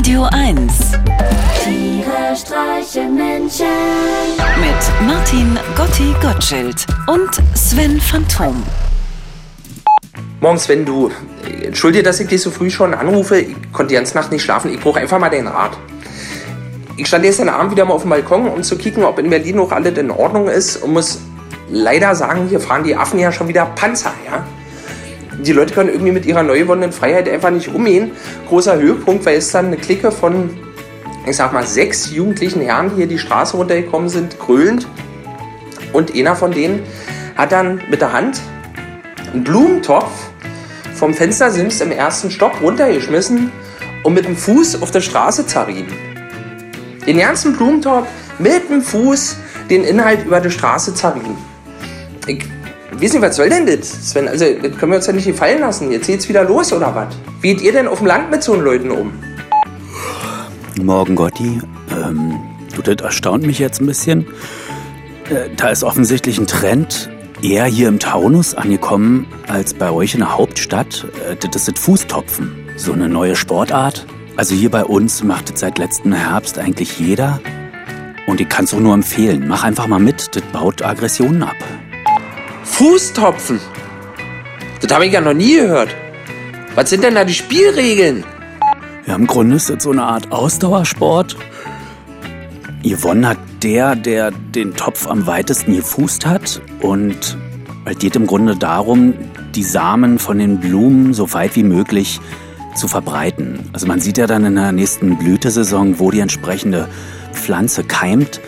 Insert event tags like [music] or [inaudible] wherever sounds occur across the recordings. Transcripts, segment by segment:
Radio 1 Tiere streichen Menschen. mit Martin Gotti Gottschild und Sven Phantom. Morgens, wenn du. Entschuldige, dass ich dich so früh schon anrufe. Ich konnte die ganze Nacht nicht schlafen. Ich brauche einfach mal deinen Rat. Ich stand gestern Abend wieder mal auf dem Balkon, um zu kicken, ob in Berlin noch alles in Ordnung ist. Und muss leider sagen, hier fahren die Affen ja schon wieder Panzer, ja? Die Leute können irgendwie mit ihrer neu gewonnenen Freiheit einfach nicht umgehen. Großer Höhepunkt, weil es dann eine Clique von, ich sag mal, sechs jugendlichen Herren, die hier die Straße runtergekommen sind, grölend. Und einer von denen hat dann mit der Hand einen Blumentopf vom Fenstersims im ersten Stock runtergeschmissen und mit dem Fuß auf der Straße zerrieben. Den ganzen Blumentopf mit dem Fuß den Inhalt über die Straße zerrieben. Ich nicht, was soll denn das, Sven? Also, das können wir uns ja nicht gefallen lassen. Jetzt geht's wieder los, oder was? Wie geht ihr denn auf dem Land mit so Leuten um? Morgen, Gotti. Ähm, du, das erstaunt mich jetzt ein bisschen. Äh, da ist offensichtlich ein Trend eher hier im Taunus angekommen als bei euch in der Hauptstadt. Äh, das ist das Fußtopfen. So eine neue Sportart. Also hier bei uns macht es seit letztem Herbst eigentlich jeder. Und ich kann es auch nur empfehlen. Mach einfach mal mit. Das baut Aggressionen ab. Fußtopfen. Das habe ich ja noch nie gehört. Was sind denn da die Spielregeln? Ja, im Grunde ist das so eine Art Ausdauersport. Yvonne hat der, der den Topf am weitesten gefußt hat. Und es geht im Grunde darum, die Samen von den Blumen so weit wie möglich zu verbreiten. Also man sieht ja dann in der nächsten Blütesaison, wo die entsprechende Pflanze keimt.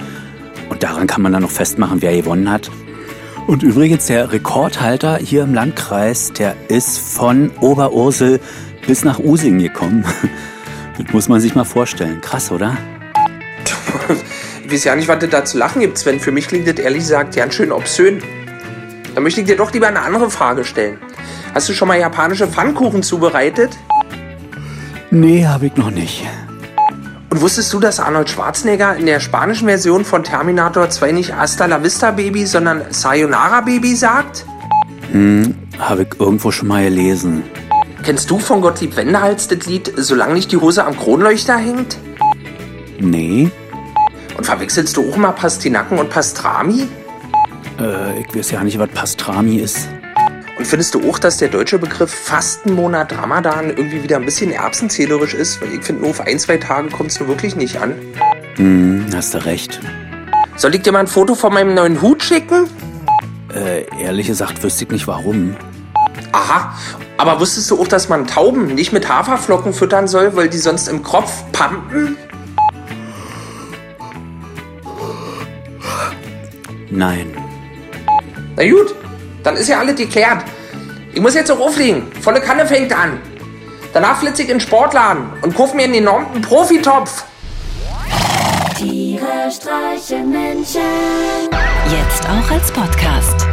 Und daran kann man dann noch festmachen, wer gewonnen hat. Und übrigens, der Rekordhalter hier im Landkreis, der ist von Oberursel bis nach Using gekommen. [laughs] Das muss man sich mal vorstellen. Krass, oder? Ich weiß ja nicht, was das da zu lachen gibt, Sven. Für mich klingt das ehrlich gesagt ganz schön obszön. Da möchte ich dir doch lieber eine andere Frage stellen. Hast du schon mal japanische Pfannkuchen zubereitet? Nee, habe ich noch nicht. Und wusstest du, dass Arnold Schwarzenegger in der spanischen Version von Terminator 2 nicht Hasta la Vista Baby, sondern Sayonara Baby sagt? Habe ich irgendwo schon mal gelesen. Kennst du von Gottlieb Wendehals das Lied Solange nicht die Hose am Kronleuchter hängt? Nee, Und verwechselst du auch mal Pastinaken und Pastrami? äh, ich weiß ja nicht, was Pastrami ist. Und findest du auch, dass der deutsche Begriff Fastenmonat Ramadan irgendwie wieder ein bisschen erbsenzählerisch ist? Weil ich finde, nur auf ein, zwei Tage kommt es nur wirklich nicht an. Hm, hast du recht. Soll ich dir mal ein Foto von meinem neuen Hut schicken? Äh, ehrlich gesagt wüsste ich nicht warum. Aha, aber wusstest du auch, dass man Tauben nicht mit Haferflocken füttern soll, weil die sonst im Kropf pumpen? Nein. Na gut, dann ist ja alles geklärt. Ich muss jetzt auch auflegen. Volle Kanne fängt an. Danach flitze ich in den Sportladen und kauf mir einen enormen Profitopf. Tiere streichen Menschen. Jetzt auch als Podcast.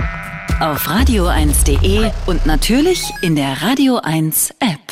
Auf radio1.de und natürlich in der Radio 1 App.